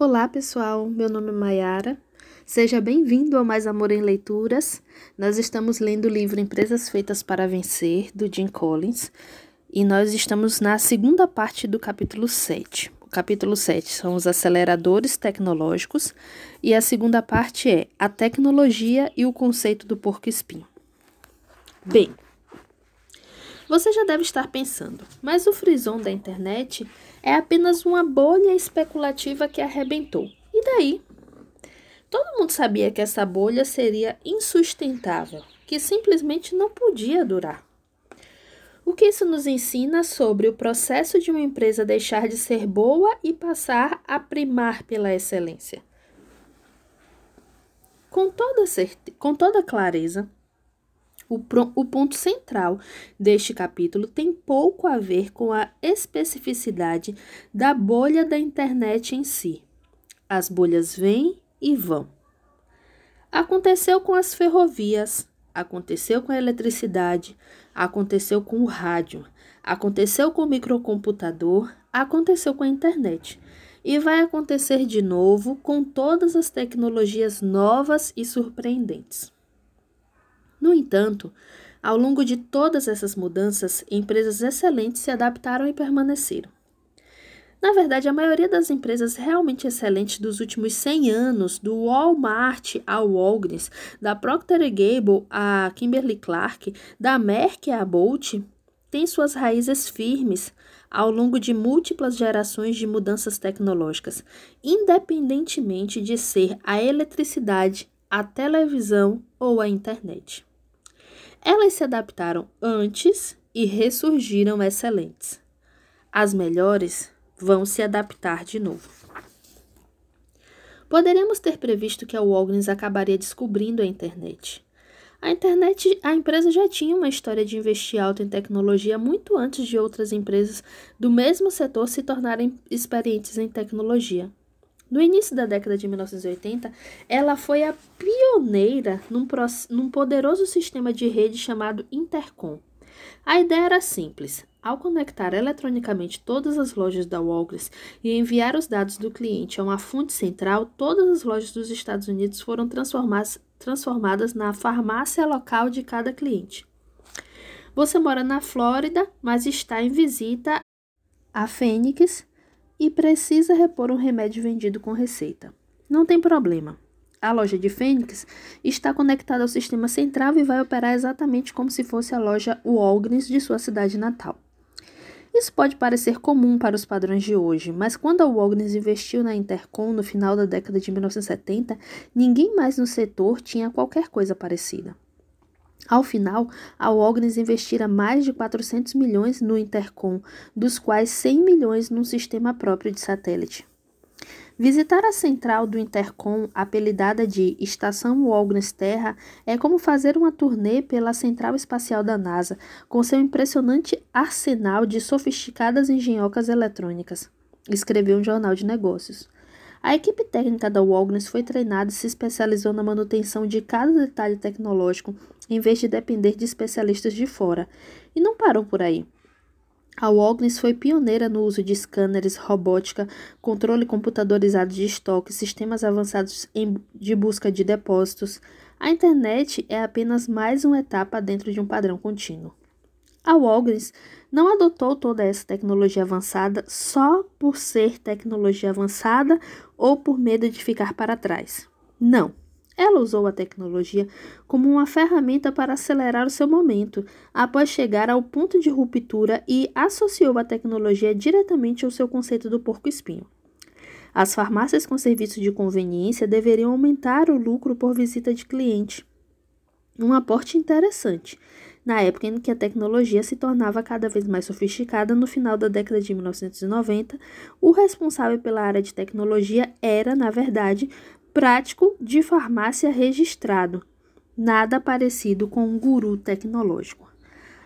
Olá, pessoal. Meu nome é Mayara. Seja bem-vindo ao Mais Amor em Leituras. Nós estamos lendo o livro Empresas Feitas para Vencer, do Jim Collins, e nós estamos na segunda parte do capítulo 7. O capítulo 7 são os aceleradores tecnológicos, e a segunda parte é a tecnologia e o conceito do porco-espinho. Bem, você já deve estar pensando, mas o frison da internet é apenas uma bolha especulativa que arrebentou. E daí? Todo mundo sabia que essa bolha seria insustentável, que simplesmente não podia durar. O que isso nos ensina sobre o processo de uma empresa deixar de ser boa e passar a primar pela excelência? Com toda, certe... Com toda clareza, o, o ponto central deste capítulo tem pouco a ver com a especificidade da bolha da internet em si. As bolhas vêm e vão. Aconteceu com as ferrovias, aconteceu com a eletricidade, aconteceu com o rádio, aconteceu com o microcomputador, aconteceu com a internet. E vai acontecer de novo com todas as tecnologias novas e surpreendentes. No entanto, ao longo de todas essas mudanças, empresas excelentes se adaptaram e permaneceram. Na verdade, a maioria das empresas realmente excelentes dos últimos 100 anos, do Walmart ao Walgreens, da Procter Gamble a Kimberly-Clark, da Merck a Bolt, têm suas raízes firmes ao longo de múltiplas gerações de mudanças tecnológicas, independentemente de ser a eletricidade, a televisão ou a internet. Elas se adaptaram antes e ressurgiram excelentes. As melhores vão se adaptar de novo. Poderíamos ter previsto que a Walgreens acabaria descobrindo a internet. A internet, a empresa já tinha uma história de investir alto em tecnologia muito antes de outras empresas do mesmo setor se tornarem experientes em tecnologia. No início da década de 1980, ela foi a pioneira num, num poderoso sistema de rede chamado Intercom. A ideia era simples. Ao conectar eletronicamente todas as lojas da Walgreens e enviar os dados do cliente a uma fonte central, todas as lojas dos Estados Unidos foram transformadas, transformadas na farmácia local de cada cliente. Você mora na Flórida, mas está em visita a Phoenix, e precisa repor um remédio vendido com receita. Não tem problema. A loja de Fênix está conectada ao sistema central e vai operar exatamente como se fosse a loja Walgreens de sua cidade natal. Isso pode parecer comum para os padrões de hoje, mas quando a Walgreens investiu na Intercom no final da década de 1970, ninguém mais no setor tinha qualquer coisa parecida. Ao final, a Walgreens investira mais de 400 milhões no Intercom, dos quais 100 milhões num sistema próprio de satélite. Visitar a central do Intercom, apelidada de Estação Walgreens Terra, é como fazer uma turnê pela Central Espacial da NASA, com seu impressionante arsenal de sofisticadas engenhocas eletrônicas, escreveu um jornal de negócios. A equipe técnica da Walgreens foi treinada e se especializou na manutenção de cada detalhe tecnológico, em vez de depender de especialistas de fora. E não parou por aí. A Walgreens foi pioneira no uso de scanners, robótica, controle computadorizado de estoque, sistemas avançados de busca de depósitos. A internet é apenas mais uma etapa dentro de um padrão contínuo. A Walgreens não adotou toda essa tecnologia avançada só por ser tecnologia avançada ou por medo de ficar para trás. Não. Ela usou a tecnologia como uma ferramenta para acelerar o seu momento, após chegar ao ponto de ruptura e associou a tecnologia diretamente ao seu conceito do porco-espinho. As farmácias com serviço de conveniência deveriam aumentar o lucro por visita de cliente. Um aporte interessante, na época em que a tecnologia se tornava cada vez mais sofisticada, no final da década de 1990, o responsável pela área de tecnologia era, na verdade, prático de farmácia registrado, nada parecido com um guru tecnológico.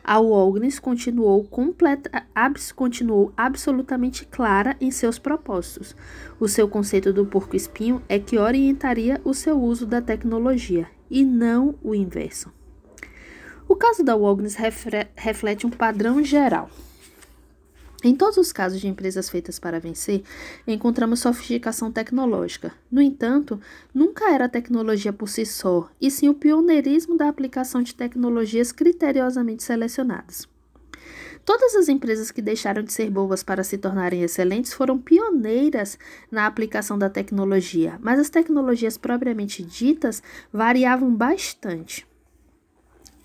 A Walgreens continuou, completa, abs, continuou absolutamente clara em seus propósitos. O seu conceito do porco-espinho é que orientaria o seu uso da tecnologia, e não o inverso. O caso da Walgreens reflete um padrão geral. Em todos os casos de empresas feitas para vencer, encontramos sofisticação tecnológica. No entanto, nunca era a tecnologia por si só, e sim o pioneirismo da aplicação de tecnologias criteriosamente selecionadas. Todas as empresas que deixaram de ser boas para se tornarem excelentes foram pioneiras na aplicação da tecnologia, mas as tecnologias propriamente ditas variavam bastante.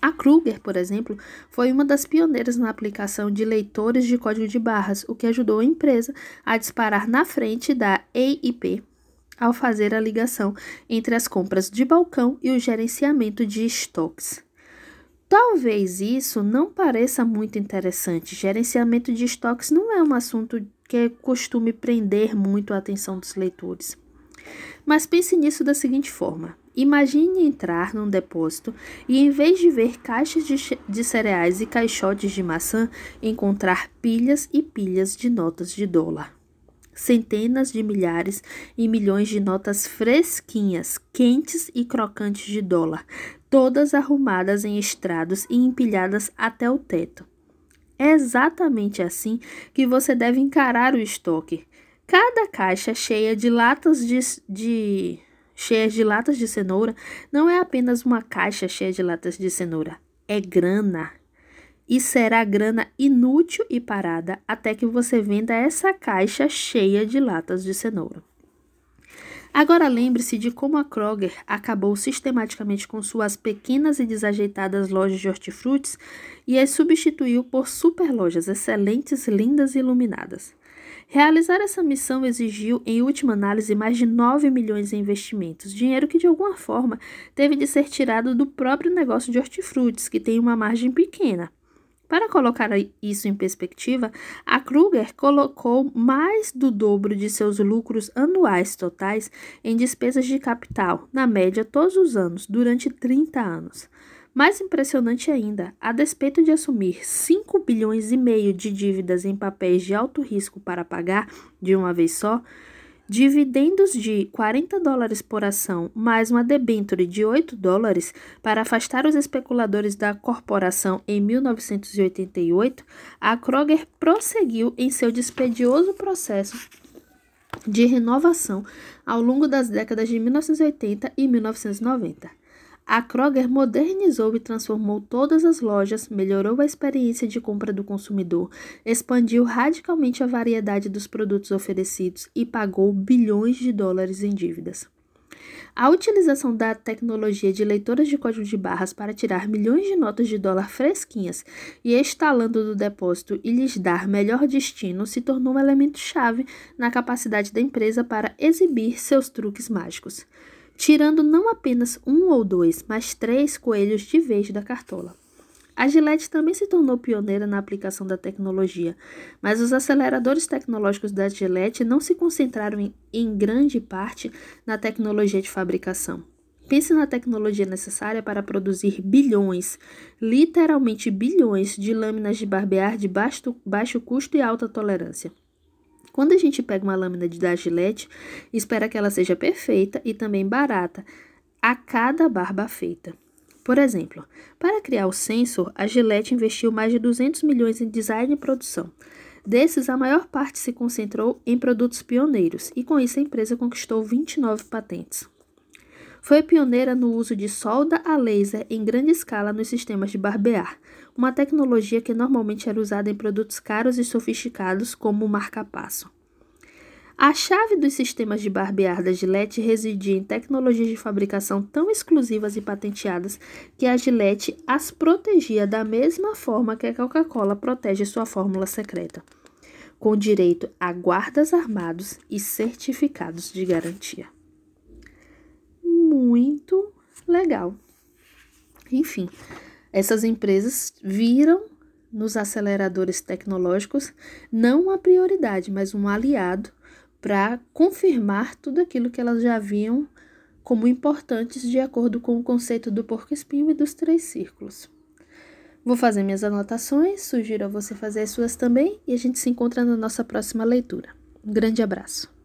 A Kruger, por exemplo, foi uma das pioneiras na aplicação de leitores de código de barras, o que ajudou a empresa a disparar na frente da EIP ao fazer a ligação entre as compras de balcão e o gerenciamento de estoques. Talvez isso não pareça muito interessante. Gerenciamento de estoques não é um assunto que costume prender muito a atenção dos leitores. Mas pense nisso da seguinte forma: Imagine entrar num depósito e, em vez de ver caixas de, de, cereais e caixotes de maçã, encontrar pilhas e pilhas de notas de dólar. Centenas de milhares e milhões de notas fresquinhas, quentes e crocantes de dólar, todas arrumadas em estrados e empilhadas até o teto. É exatamente assim que você deve encarar o estoque. Cada caixa cheia de latas de, de cheias de latas de cenoura não é apenas uma caixa cheia de latas de cenoura, é grana. E será grana inútil e parada até que você venda essa caixa cheia de latas de cenoura. Agora lembre-se de como a Kroger acabou sistematicamente com suas pequenas e desajeitadas lojas de hortifrutis e as substituiu por superlojas excelentes, lindas e iluminadas. Realizar essa missão exigiu, em última análise, mais de 9 milhões em investimentos, dinheiro que de alguma forma teve de ser tirado do próprio negócio de hortifrutis, que tem uma margem pequena. Para colocar isso em perspectiva, a Kruger colocou mais do dobro de seus lucros anuais totais em despesas de capital, na média todos os anos, durante 30 anos. Mais impressionante ainda, a despeito de assumir 5 bilhões e meio de dívidas em papéis de alto risco para pagar de uma vez só, dividendos de 40 dólares por ação mais uma debenture de 8 dólares para afastar os especuladores da corporação em 1988, a Kroger prosseguiu em seu dispendioso processo de renovação ao longo das décadas de 1980 e 1990. A Kroger modernizou e transformou todas as lojas, melhorou a experiência de compra do consumidor, expandiu radicalmente a variedade dos produtos oferecidos e pagou bilhões de dólares em dívidas. A utilização da tecnologia de leitoras de código de barras para tirar milhões de notas de dólar fresquinhas e instalando do depósito e lhes dar melhor destino se tornou um elemento chave na capacidade da empresa para exibir seus truques mágicos tirando não apenas um ou dois, mas três coelhos de vez da cartola. A Gillette também se tornou pioneira na aplicação da tecnologia, mas os aceleradores tecnológicos da Gillette não se concentraram em, em grande parte na tecnologia de fabricação. Pense na tecnologia necessária para produzir bilhões, literalmente bilhões, de lâminas de barbear de baixo, baixo custo e alta tolerância. Quando a gente pega uma lâmina de da espera que ela seja perfeita e também barata a cada barba feita. Por exemplo, para criar o sensor, a Gillette investiu mais de 200 milhões em design e produção. Desses, a maior parte se concentrou em produtos pioneiros, e com isso a empresa conquistou 29 patentes. Foi pioneira no uso de solda a laser em grande escala nos sistemas de barbear, uma tecnologia que normalmente era usada em produtos caros e sofisticados como o marca-passo. A chave dos sistemas de barbear da Gillette residia em tecnologias de fabricação tão exclusivas e patenteadas que a Gillette as protegia da mesma forma que a Coca-Cola protege sua fórmula secreta, com direito a guardas armados e certificados de garantia. Muito legal. Enfim, essas empresas viram nos aceleradores tecnológicos não uma prioridade, mas um aliado para confirmar tudo aquilo que elas já viam como importantes de acordo com o conceito do porco-espinho e dos três círculos. Vou fazer minhas anotações, sugiro a você fazer as suas também e a gente se encontra na nossa próxima leitura. Um grande abraço.